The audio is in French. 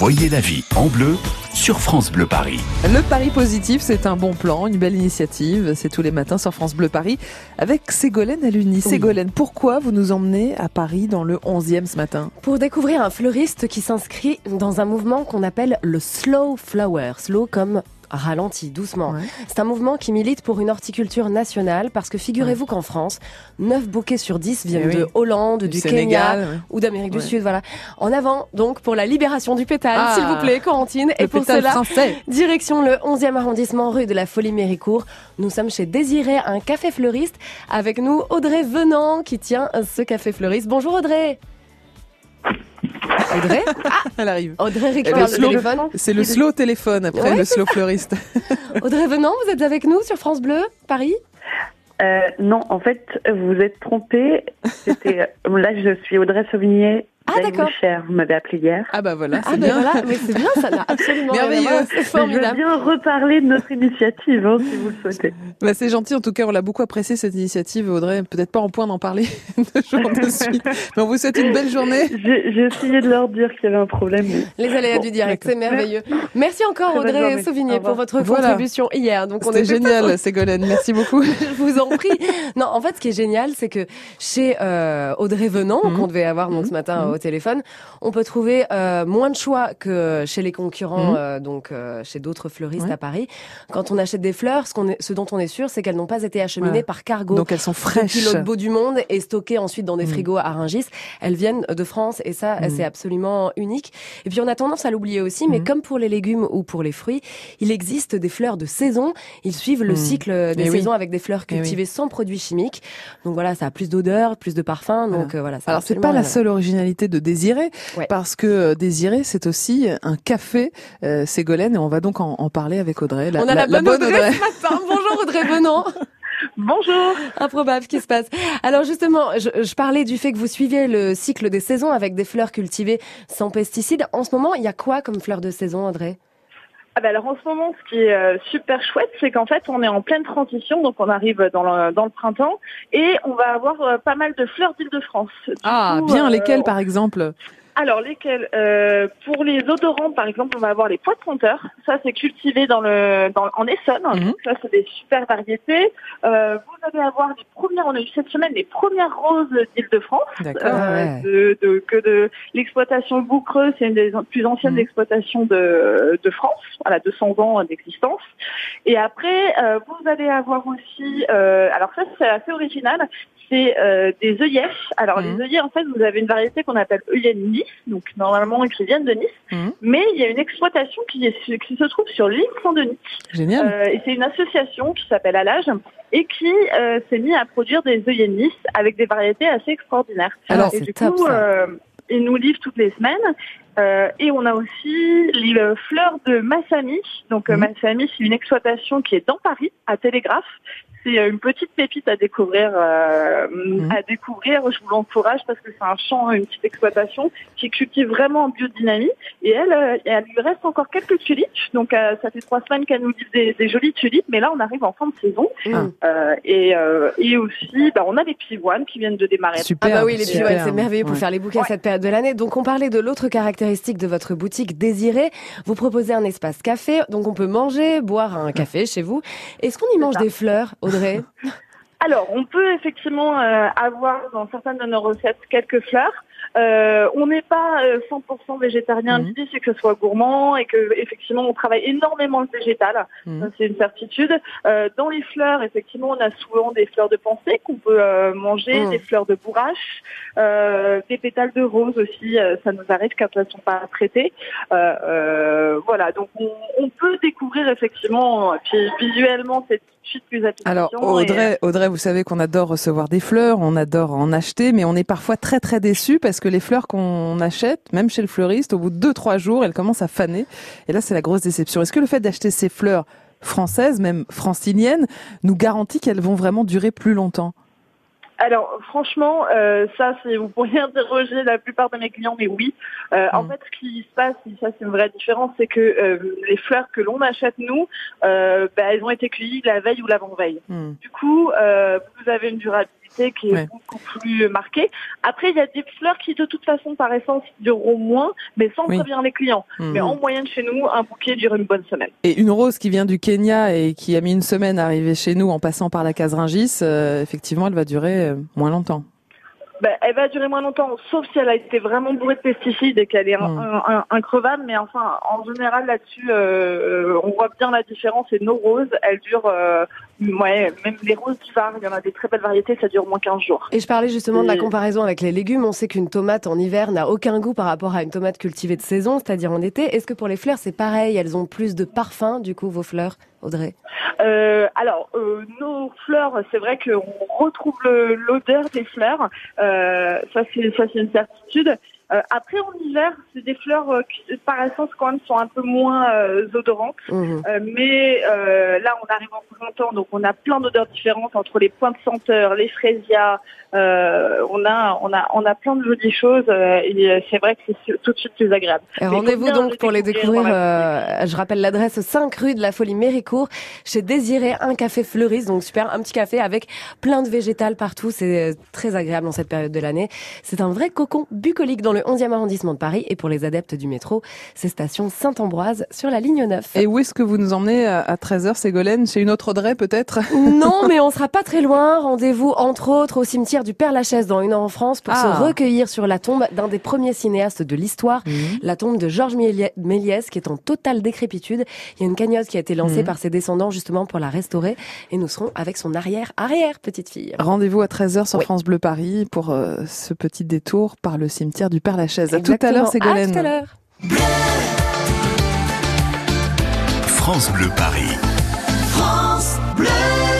Voyez la vie en bleu sur France Bleu Paris. Le Paris positif, c'est un bon plan, une belle initiative. C'est tous les matins sur France Bleu Paris avec Ségolène Aluni. Ségolène, pourquoi vous nous emmenez à Paris dans le 11e ce matin? Pour découvrir un fleuriste qui s'inscrit dans un mouvement qu'on appelle le slow flower. Slow comme ralenti, doucement. C'est un mouvement qui milite pour une horticulture nationale parce que figurez-vous qu'en France, 9 bouquets sur 10 viennent Eh de Hollande, du, Kenya ouais. ou d'Amérique du. Sud. Voilà. En avant, donc, pour la libération du pétale, Ah. s'il vous plaît, Corentine. Et pour cela, français. direction le 11e arrondissement, rue de la Folie-Méricourt. Nous sommes chez Désiré, un café fleuriste. Avec nous, Audrey Venant, qui tient ce café fleuriste. Bonjour Audrey. Audrey Elle arrive. Audrey récupère le slow. téléphone. C'est le slow téléphone après Ouais, le slow fleuriste. Audrey Venant, vous êtes avec nous sur France Bleu, Paris Euh, non, en fait, vous êtes trompé. C'était euh, là, je suis Audrey Sauvigné. Ah, d'accord. Cher, vous m'avez appelé hier. Ah bah voilà, Ah c'est ben bien. voilà, mais c'est bien, ça n'a absolument rien à c'est Mais je veux formidable. bien reparler de notre initiative, hein, si vous le souhaitez. Bah, c'est gentil, en tout cas, on l'a beaucoup apprécié cette initiative, Audrey. Peut-être pas en point d'en parler deux jours de suite. Mais on vous souhaite une belle journée. J'ai j'ai essayé de leur dire qu'il y avait un problème. mais- Les aléas Bon, du direct, c'est merveilleux. Merci encore Très Audrey Sauvigné pour votre Voilà. contribution hier. Donc on était génial, Ségolène. Merci beaucoup. Je vous en prie. Non, en fait, ce qui est génial, c'est que chez euh, Audrey Venant, Mhm. qu'on devait avoir donc ce matin. Au téléphone, on peut trouver euh, moins de choix que chez les concurrents, Mhm. euh, donc euh, chez d'autres fleuristes Ouais. à Paris. Quand on achète des fleurs, ce, qu'on est, ce dont on est sûr, c'est qu'elles n'ont pas été acheminées Ouais. par cargo. Donc elles sont depuis fraîches. l'autre bout du monde et stockées ensuite dans des Mhm. frigos à Rungis. Elles viennent de France et ça, Mhm. c'est absolument unique. Et puis on a tendance à l'oublier aussi, mais Mhm. comme pour les légumes ou pour les fruits, il existe des fleurs de saison. Ils suivent le Mhm. cycle des Eh oui. saisons avec des fleurs Eh oui. cultivées sans produits chimiques. Donc voilà, ça a plus d'odeur, plus de parfum. Donc voilà. a Alors c'est pas la seule originalité de Désiré, Ouais. parce que euh, Désiré c'est aussi un café euh, Ségolène et on va donc en, en parler avec Audrey. voir. On a la, bonne, Audrey, ce matin. Bonjour Audrey Venant. Bonjour. Improbable, qui se passe? Alors justement, je, je parlais du fait que vous suiviez le cycle des saisons avec des fleurs cultivées sans pesticides. En ce moment, il y a quoi comme fleurs de saison, Audrey? Ah ben alors en ce moment, ce qui est euh, super chouette, c'est qu'en fait, on est en pleine transition, donc on arrive dans le, dans le printempe, et on va avoir euh, pas mal de fleurs d'Île-de-France. Ah coup, bien, euh, lesquelles par exemple? Alors lesquels Euh, Pour les odorants, par exemple, on va avoir les pois de senteur. Ça, c'est cultivé dans le, dans, en Essonne. Mhm. Donc Ça, c'est des super variétés. Euh, vous allez avoir les premières, on a eu cette semaine les premières roses d'Île-de-France. Euh, Ah ouais. de, de- que de l'exploitation Boucreux, c'est une des plus anciennes Mhm. exploitations de, de France, voilà 200 ans d'existence. Et après, euh, vous allez avoir aussi, euh, alors ça c'est assez original, c'est euh, des œillets. Alors Mhm. les œillets, en fait, vous avez une variété qu'on appelle œillet de Nice, donc normalement qui viennent de Nice, Mhm. mais il y a une exploitation qui, est, qui se trouve sur l'île Saint-Denis. Génial. Euh, et c'est une association qui s'appelle Alage et qui euh, s'est mis à produire des œillets de Nice avec des variétés assez extraordinaires. Alors, et c'est du top, coup, euh, ils nous livrent toutes les semaines. Euh, et on a aussi les euh, fleurs de Massamy. Donc euh, Mhm. Massamy, c'est une exploitation qui est dans Paris, à Télégraphe. C'est une petite pépite à découvrir. euh, Mhm. À découvrir, je vous l'encourage parce que c'est un champ, une petite exploitation qui cultive vraiment en biodynamie. Et elle, euh, elle lui reste encore quelques tulipes. Donc euh, ça fait trois semaines qu'elle nous livre des, des jolies tulipes, mais là on arrive en fin de saison. Ah. Mm. Euh, et, euh, et aussi, bah, on a les pivoines qui viennent de démarrer. Super. Ah bah oui, les pivoines, c'est merveilleux pour Ouais. faire les bouquets à cette période de l'année. Donc on parlait de l'autre caractéristique de votre boutique Désirée. Vous proposez un espace café, donc on peut manger, boire un café chez vous. Est-ce qu'on y mange ça. des fleurs, Alors, on peut effectivement euh, avoir dans certaines de nos recettes quelques fleurs. Euh, on n'est pas euh, 100% végétarien. Mhm. L'idée, c'est que ce soit gourmand et que effectivement, on travaille énormément le végétal. Mhm. C'est une certitude. Euh, dans les fleurs, effectivement, on a souvent des fleurs de pensée qu'on peut euh, manger, Mhm. des fleurs de bourrache, euh, des pétales de rose aussi. euh, ça nous arrive quand elles sont pas traitées. Euh, euh, voilà, donc on, on peut découvrir effectivement, puis visuellement, c'est plus. Alors et, Audrey, Audrey, vous savez qu'on adore recevoir des fleurs, on adore en acheter, mais on est parfois très très déçus parce que les fleurs qu'on achète, même chez le fleuriste, au bout de deux trois jours, elles commencent à faner. Et là, c'est la grosse déception. Est-ce que le fait d'acheter ces fleurs françaises, même franciliennes, nous garantit qu'elles vont vraiment durer plus longtemps? Alors franchement, euh, ça c'est vous pourriez interroger la plupart de mes clients, mais oui. Euh, En Mm. fait, ce qui se passe, et ça c'est une vraie différence, c'est que euh, les fleurs que l'on achète nous, bah, elles ont été cueillies la veille ou l'avant-veille. Hmm. Du coup, vous avez une durabilité intensité qui est beaucoup plus marquée. Après, il y a des fleurs qui, de toute façon, par essence, dureront moins, mais sans prévenir les clients. Hmm. Mais en moyenne, chez nous, un bouquet dure une bonne semaine. Et une rose qui vient du Kenya et qui a mis une semaine à arriver chez nous en passant par la case Ringis, euh, effectivement, elle va durer euh, moins longtemps. Ben, elle va durer moins longtemps, sauf si elle a été vraiment bourrée de pesticides et qu'elle est mmh. increvable. Mais enfin, en général, là-dessus, euh, on voit bien la différence. Et nos roses, elles durent, euh, ouais, même les roses du Var, il y en a des très belles variétés, ça dure moins 15 jours. Et je parlais justement de la comparaison avec les légumes. On sait qu'une tomate en hiver n'a aucun goût par rapport à une tomate cultivée de saison, c'est-à-dire en été. Est-ce que pour les fleurs, c'est pareil? Elles ont plus de parfum, du coup, vos fleurs Audrey? Euh, Alors, euh, nos fleurs, c'est vrai qu'on retrouve l'odeur des fleurs. Euh, ça, c'est ça, c'est une certitude. Euh, après, en hiver, c'est des fleurs euh, qui, par essence, quand même, sont un peu moins euh, odorantes. Mmh. mais là, on arrive en printemps, donc on a plein d'odeurs différentes entre les points de senteur, les fraisias. on a, on a, on a plein de jolies choses. et c'est vrai que c'est tout de suite plus agréable. Rendez-vous donc pour les découvrir. je rappelle l'adresse 5 rue de la Folie Méricourt chez Désiré, un café fleuriste. Donc super, un petit café avec plein de végétales partout. C'est très agréable en cette période de l'année. C'est un vrai cocon bucolique dans le 11e arrondissement de Paris. Et pour les adeptes du métro, c'est station Saint-Ambroise sur la ligne 9. Et où est-ce que vous nous emmenez à 13h, Ségolène? Chez une autre Audrey, peut-être? Non, mais on sera pas très loin. Rendez-vous, entre autres, au cimetière du Père-Lachaise dans une heure en France pour se ah. recueillir sur la tombe d'un des premiers cinéastes de l'histoire, mhm. la tombe de Georges Méliès, qui est en totale décrépitude. Il y a une cagnotte qui a été lancée mhm. par ses descendants justement pour la restaurer. Et nous serons avec son arrière-arrière petite fille. Rendez-vous à 13h sur France Bleu Paris pour euh, ce petit détour par le cimetière du Père-Lachaise chaise. À tout à l'heure, Ségolène. À tout à l'heure. France Bleu Paris.